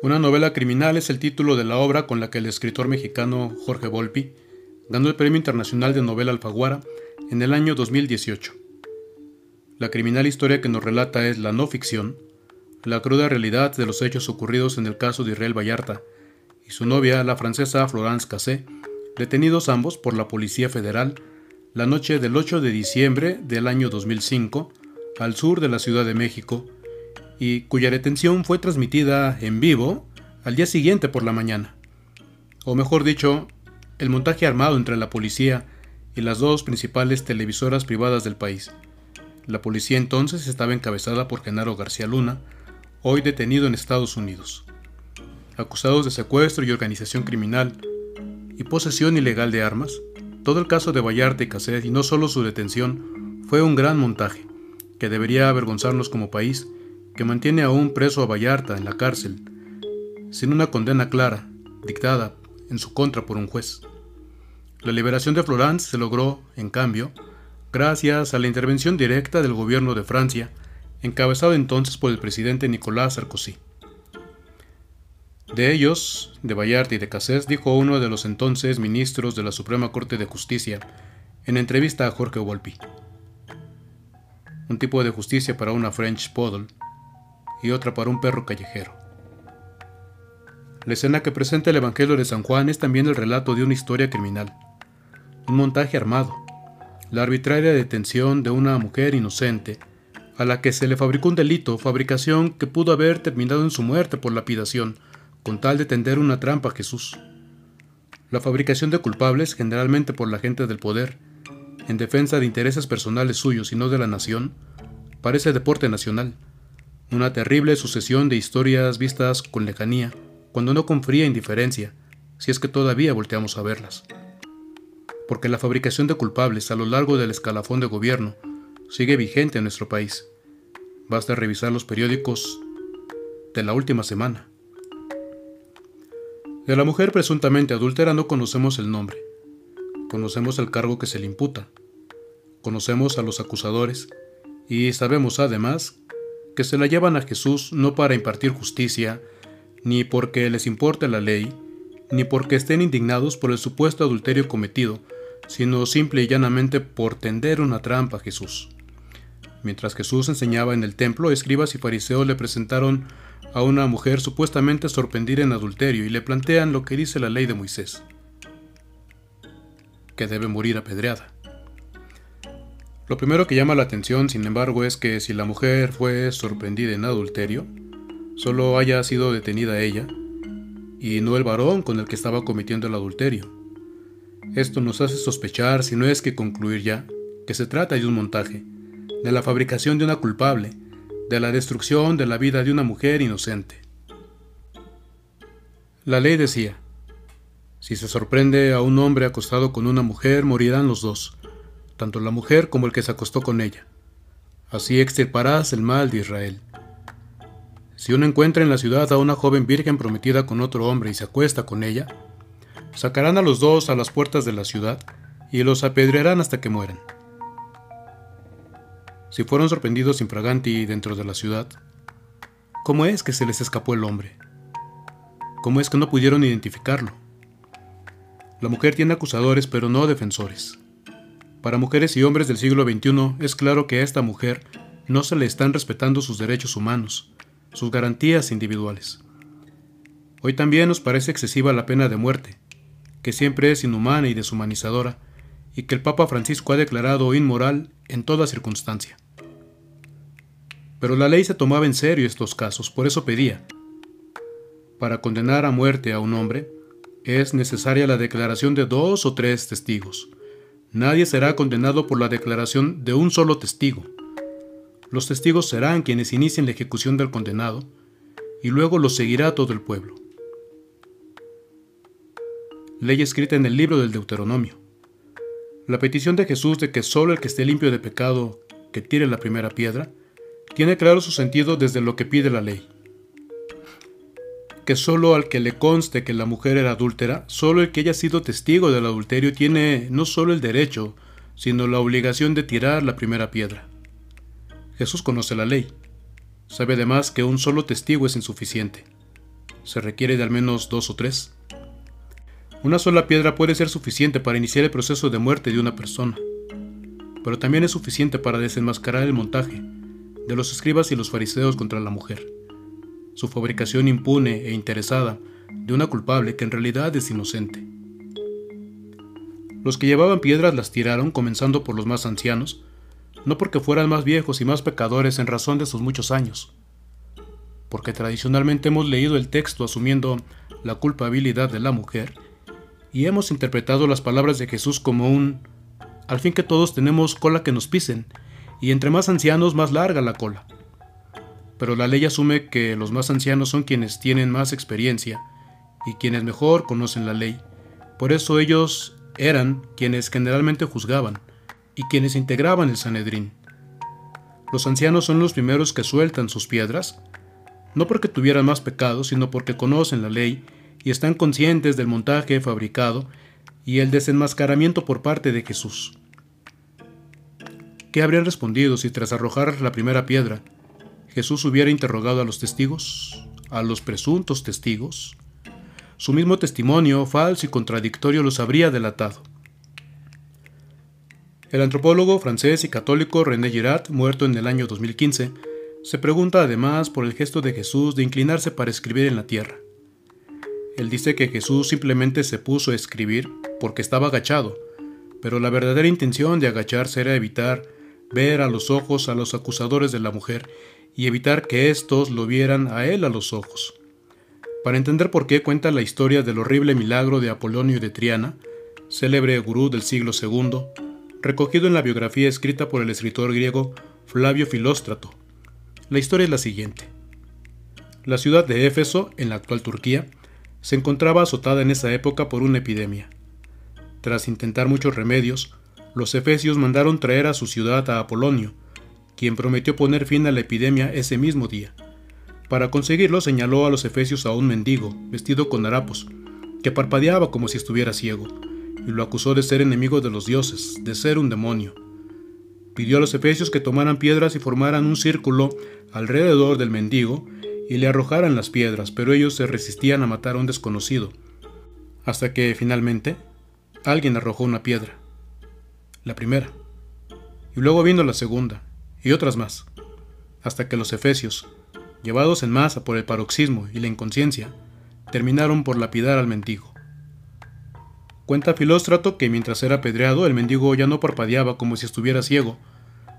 Una novela criminal es el título de la obra con la que el escritor mexicano Jorge Volpi ganó el Premio Internacional de Novela Alfaguara en el año 2018. La criminal historia que nos relata es la no ficción, la cruda realidad de los hechos ocurridos en el caso de Israel Vallarta y su novia, la francesa Florence Cassé, detenidos ambos por la Policía Federal la noche del 8 de diciembre del año 2005 al sur de la Ciudad de México y cuya detención fue transmitida en vivo al día siguiente por la mañana. O mejor dicho, el montaje armado entre la policía y las dos principales televisoras privadas del país. La policía entonces estaba encabezada por Genaro García Luna, hoy detenido en Estados Unidos. Acusados de secuestro y organización criminal y posesión ilegal de armas, todo el caso de Vallarta y Cassette y no solo su detención fue un gran montaje que debería avergonzarnos como país que mantiene aún preso a Vallarta en la cárcel, sin una condena clara, dictada en su contra por un juez. La liberación de Florence se logró, en cambio, gracias a la intervención directa del gobierno de Francia, encabezado entonces por el presidente Nicolás Sarkozy. De ellos, de Vallarta y de Cassés, dijo uno de los entonces ministros de la Suprema Corte de Justicia, en entrevista a Jorge Volpi. Un tipo de justicia para una French Poodle y otra para un perro callejero. La escena que presenta el Evangelio de San Juan es también el relato de una historia criminal, un montaje armado, la arbitraria detención de una mujer inocente a la que se le fabricó un delito, fabricación que pudo haber terminado en su muerte por lapidación, con tal de tender una trampa a Jesús. La fabricación de culpables, generalmente por la gente del poder, en defensa de intereses personales suyos y no de la nación, parece deporte nacional una terrible sucesión de historias vistas con lejanía, cuando no con fría indiferencia, si es que todavía volteamos a verlas. Porque la fabricación de culpables a lo largo del escalafón de gobierno sigue vigente en nuestro país. Basta revisar los periódicos de la última semana. De la mujer presuntamente adúltera no conocemos el nombre. Conocemos el cargo que se le imputa. Conocemos a los acusadores y sabemos además que se la llevan a Jesús no para impartir justicia, ni porque les importe la ley, ni porque estén indignados por el supuesto adulterio cometido, sino simple y llanamente por tender una trampa a Jesús. Mientras Jesús enseñaba en el templo, escribas y fariseos le presentaron a una mujer supuestamente sorprendida en adulterio y le plantean lo que dice la ley de Moisés, que debe morir apedreada. Lo primero que llama la atención, sin embargo, es que si la mujer fue sorprendida en adulterio, solo haya sido detenida ella, y no el varón con el que estaba cometiendo el adulterio. Esto nos hace sospechar, si no es que concluir ya, que se trata de un montaje, de la fabricación de una culpable, de la destrucción de la vida de una mujer inocente. La ley decía, si se sorprende a un hombre acostado con una mujer, morirán los dos tanto la mujer como el que se acostó con ella. Así extirparás el mal de Israel. Si uno encuentra en la ciudad a una joven virgen prometida con otro hombre y se acuesta con ella, sacarán a los dos a las puertas de la ciudad y los apedrearán hasta que mueran. Si fueron sorprendidos infraganti dentro de la ciudad, ¿cómo es que se les escapó el hombre? ¿Cómo es que no pudieron identificarlo? La mujer tiene acusadores pero no defensores. Para mujeres y hombres del siglo XXI es claro que a esta mujer no se le están respetando sus derechos humanos, sus garantías individuales. Hoy también nos parece excesiva la pena de muerte, que siempre es inhumana y deshumanizadora, y que el Papa Francisco ha declarado inmoral en toda circunstancia. Pero la ley se tomaba en serio estos casos, por eso pedía, para condenar a muerte a un hombre, es necesaria la declaración de dos o tres testigos, Nadie será condenado por la declaración de un solo testigo. Los testigos serán quienes inicien la ejecución del condenado, y luego lo seguirá todo el pueblo. Ley escrita en el libro del Deuteronomio. La petición de Jesús de que solo el que esté limpio de pecado, que tire la primera piedra, tiene claro su sentido desde lo que pide la ley que solo al que le conste que la mujer era adúltera, solo el que haya sido testigo del adulterio tiene no solo el derecho, sino la obligación de tirar la primera piedra. Jesús conoce la ley. Sabe además que un solo testigo es insuficiente. se requiere de al menos dos o tres. Una sola piedra puede ser suficiente para iniciar el proceso de muerte de una persona, pero también es suficiente para desenmascarar el montaje de los escribas y los fariseos contra la mujer, su fabricación impune e interesada de una culpable que en realidad es inocente. Los que llevaban piedras las tiraron, comenzando por los más ancianos, no porque fueran más viejos y más pecadores en razón de sus muchos años, porque tradicionalmente hemos leído el texto asumiendo la culpabilidad de la mujer y hemos interpretado las palabras de Jesús como un, al fin que todos tenemos cola que nos pisen, y entre más ancianos más larga la cola. Pero la ley asume que los más ancianos son quienes tienen más experiencia y quienes mejor conocen la ley. Por eso ellos eran quienes generalmente juzgaban y quienes integraban el Sanedrín. Los ancianos son los primeros que sueltan sus piedras, no porque tuvieran más pecados, sino porque conocen la ley y están conscientes del montaje fabricado y el desenmascaramiento por parte de Jesús. ¿Qué habrían respondido si tras arrojar la primera piedra Jesús hubiera interrogado a los testigos, a los presuntos testigos? Su mismo testimonio, falso y contradictorio, los habría delatado. El antropólogo francés y católico René Girard, muerto en el año 2015, se pregunta además por el gesto de Jesús de inclinarse para escribir en la tierra. Él dice que Jesús simplemente se puso a escribir porque estaba agachado, pero la verdadera intención de agacharse era evitar ver a los ojos a los acusadores de la mujer y evitar que éstos lo vieran a él a los ojos. Para entender por qué cuenta la historia del horrible milagro de Apolonio de Triana, célebre gurú del siglo II, recogido en la biografía escrita por el escritor griego Flavio Filóstrato. La historia es la siguiente. La ciudad de Éfeso, en la actual Turquía, se encontraba azotada en esa época por una epidemia. Tras intentar muchos remedios, los efesios mandaron traer a su ciudad a Apolonio, quien prometió poner fin a la epidemia ese mismo día. Para conseguirlo señaló a los efesios a un mendigo, vestido con harapos, que parpadeaba como si estuviera ciego, y lo acusó de ser enemigo de los dioses, de ser un demonio. Pidió a los efesios que tomaran piedras y formaran un círculo alrededor del mendigo y le arrojaran las piedras, pero ellos se resistían a matar a un desconocido, hasta que finalmente alguien arrojó una piedra, la primera, y luego vino la segunda, y otras más, hasta que los efesios, llevados en masa por el paroxismo y la inconsciencia, terminaron por lapidar al mendigo. Cuenta Filóstrato que mientras era apedreado, el mendigo ya no parpadeaba como si estuviera ciego,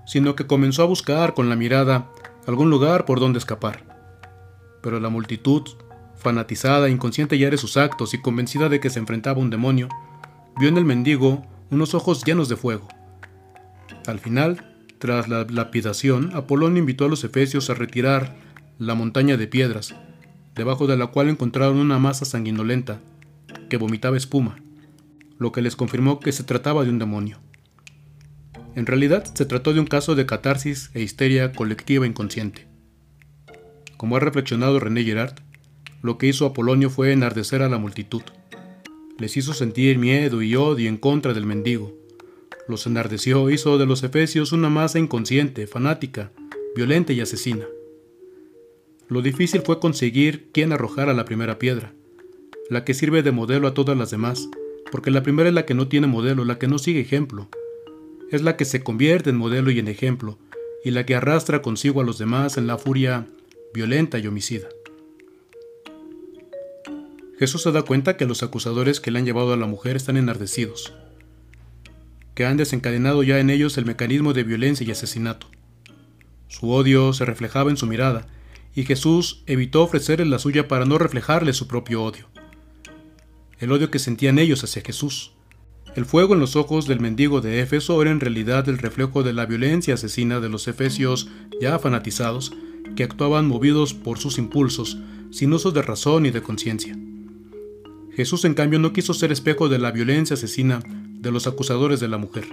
sino que comenzó a buscar con la mirada algún lugar por donde escapar pero la multitud, fanatizada, inconsciente ya de sus actos y convencida de que se enfrentaba a un demonio, vio en el mendigo unos ojos llenos de fuego. Al final, tras la lapidación, Apolón invitó a los efesios a retirar la montaña de piedras, debajo de la cual encontraron una masa sanguinolenta que vomitaba espuma, lo que les confirmó que se trataba de un demonio. En realidad, se trató de un caso de catarsis e histeria colectiva inconsciente. Como ha reflexionado René Girard, lo que hizo Apolonio fue enardecer a la multitud. Les hizo sentir miedo y odio en contra del mendigo. Los enardeció, hizo de los efesios una masa inconsciente, fanática, violenta y asesina. Lo difícil fue conseguir quién arrojara la primera piedra, la que sirve de modelo a todas las demás, porque la primera es la que no tiene modelo, la que no sigue ejemplo. Es la que se convierte en modelo y en ejemplo, y la que arrastra consigo a los demás en la furia violenta y homicida. Jesús se da cuenta que los acusadores que le han llevado a la mujer están enardecidos, que han desencadenado ya en ellos el mecanismo de violencia y asesinato. Su odio se reflejaba en su mirada, y Jesús evitó ofrecerles la suya para no reflejarle su propio odio. El odio que sentían ellos hacia Jesús. El fuego en los ojos del mendigo de Éfeso era en realidad el reflejo de la violencia asesina de los efesios ya fanatizados que actuaban movidos por sus impulsos, sin uso de razón ni de conciencia. Jesús, en cambio, no quiso ser espejo de la violencia asesina de los acusadores de la mujer.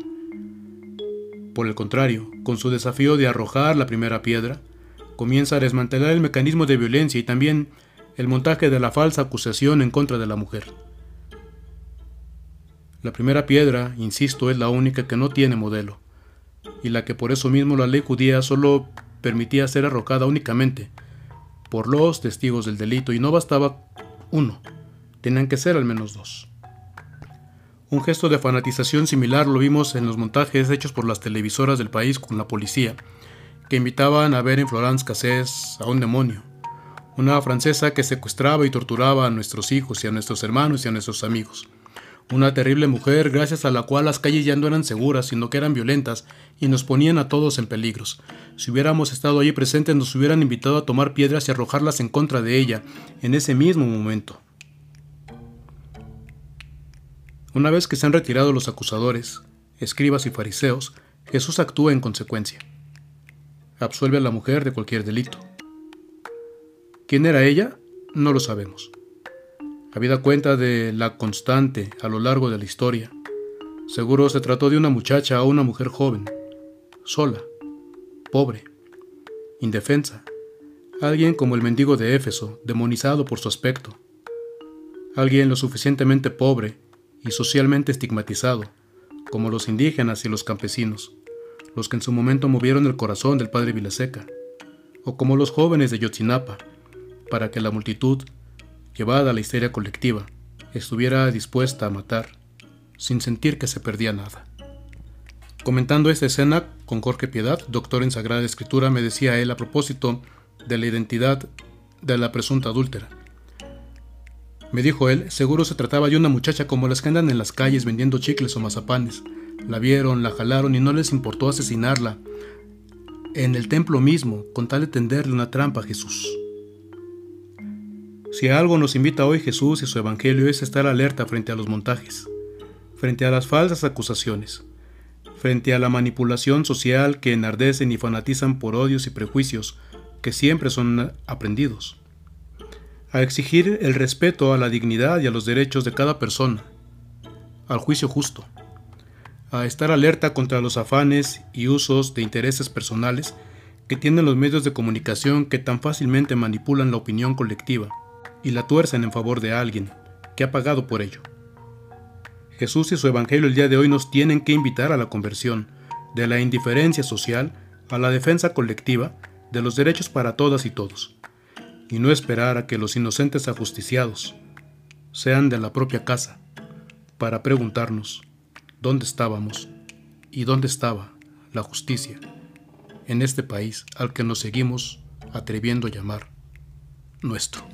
Por el contrario, con su desafío de arrojar la primera piedra, comienza a desmantelar el mecanismo de violencia y también el montaje de la falsa acusación en contra de la mujer. La primera piedra, insisto, es la única que no tiene modelo, y la que por eso mismo la ley judía solo permitía ser arrojada únicamente por los testigos del delito y no bastaba uno, tenían que ser al menos dos. Un gesto de fanatización similar lo vimos en los montajes hechos por las televisoras del país con la policía, que invitaban a ver en Florence Cassés a un demonio, una francesa que secuestraba y torturaba a nuestros hijos y a nuestros hermanos y a nuestros amigos. Una terrible mujer gracias a la cual las calles ya no eran seguras, sino que eran violentas y nos ponían a todos en peligros. Si hubiéramos estado allí presentes nos hubieran invitado a tomar piedras y arrojarlas en contra de ella en ese mismo momento. Una vez que se han retirado los acusadores, escribas y fariseos, Jesús actúa en consecuencia. Absuelve a la mujer de cualquier delito. ¿Quién era ella? No lo sabemos. Habida cuenta de la constante a lo largo de la historia, seguro se trató de una muchacha o una mujer joven, sola, pobre, indefensa, alguien como el mendigo de Éfeso, demonizado por su aspecto, alguien lo suficientemente pobre y socialmente estigmatizado, como los indígenas y los campesinos, los que en su momento movieron el corazón del padre Vilaseca, o como los jóvenes de Yotzinapa, para que la multitud llevada a la histeria colectiva, estuviera dispuesta a matar, sin sentir que se perdía nada. Comentando esta escena con Jorge Piedad, doctor en Sagrada Escritura, me decía él a propósito de la identidad de la presunta adúltera. Me dijo él, seguro se trataba de una muchacha como las que andan en las calles vendiendo chicles o mazapanes. La vieron, la jalaron y no les importó asesinarla en el templo mismo, con tal de tenderle una trampa a Jesús. Si algo nos invita hoy Jesús y su Evangelio es estar alerta frente a los montajes, frente a las falsas acusaciones, frente a la manipulación social que enardecen y fanatizan por odios y prejuicios que siempre son aprendidos, a exigir el respeto a la dignidad y a los derechos de cada persona, al juicio justo, a estar alerta contra los afanes y usos de intereses personales que tienen los medios de comunicación que tan fácilmente manipulan la opinión colectiva y la tuercen en favor de alguien que ha pagado por ello. Jesús y su Evangelio el día de hoy nos tienen que invitar a la conversión de la indiferencia social a la defensa colectiva de los derechos para todas y todos, y no esperar a que los inocentes ajusticiados sean de la propia casa para preguntarnos dónde estábamos y dónde estaba la justicia en este país al que nos seguimos atreviendo a llamar nuestro.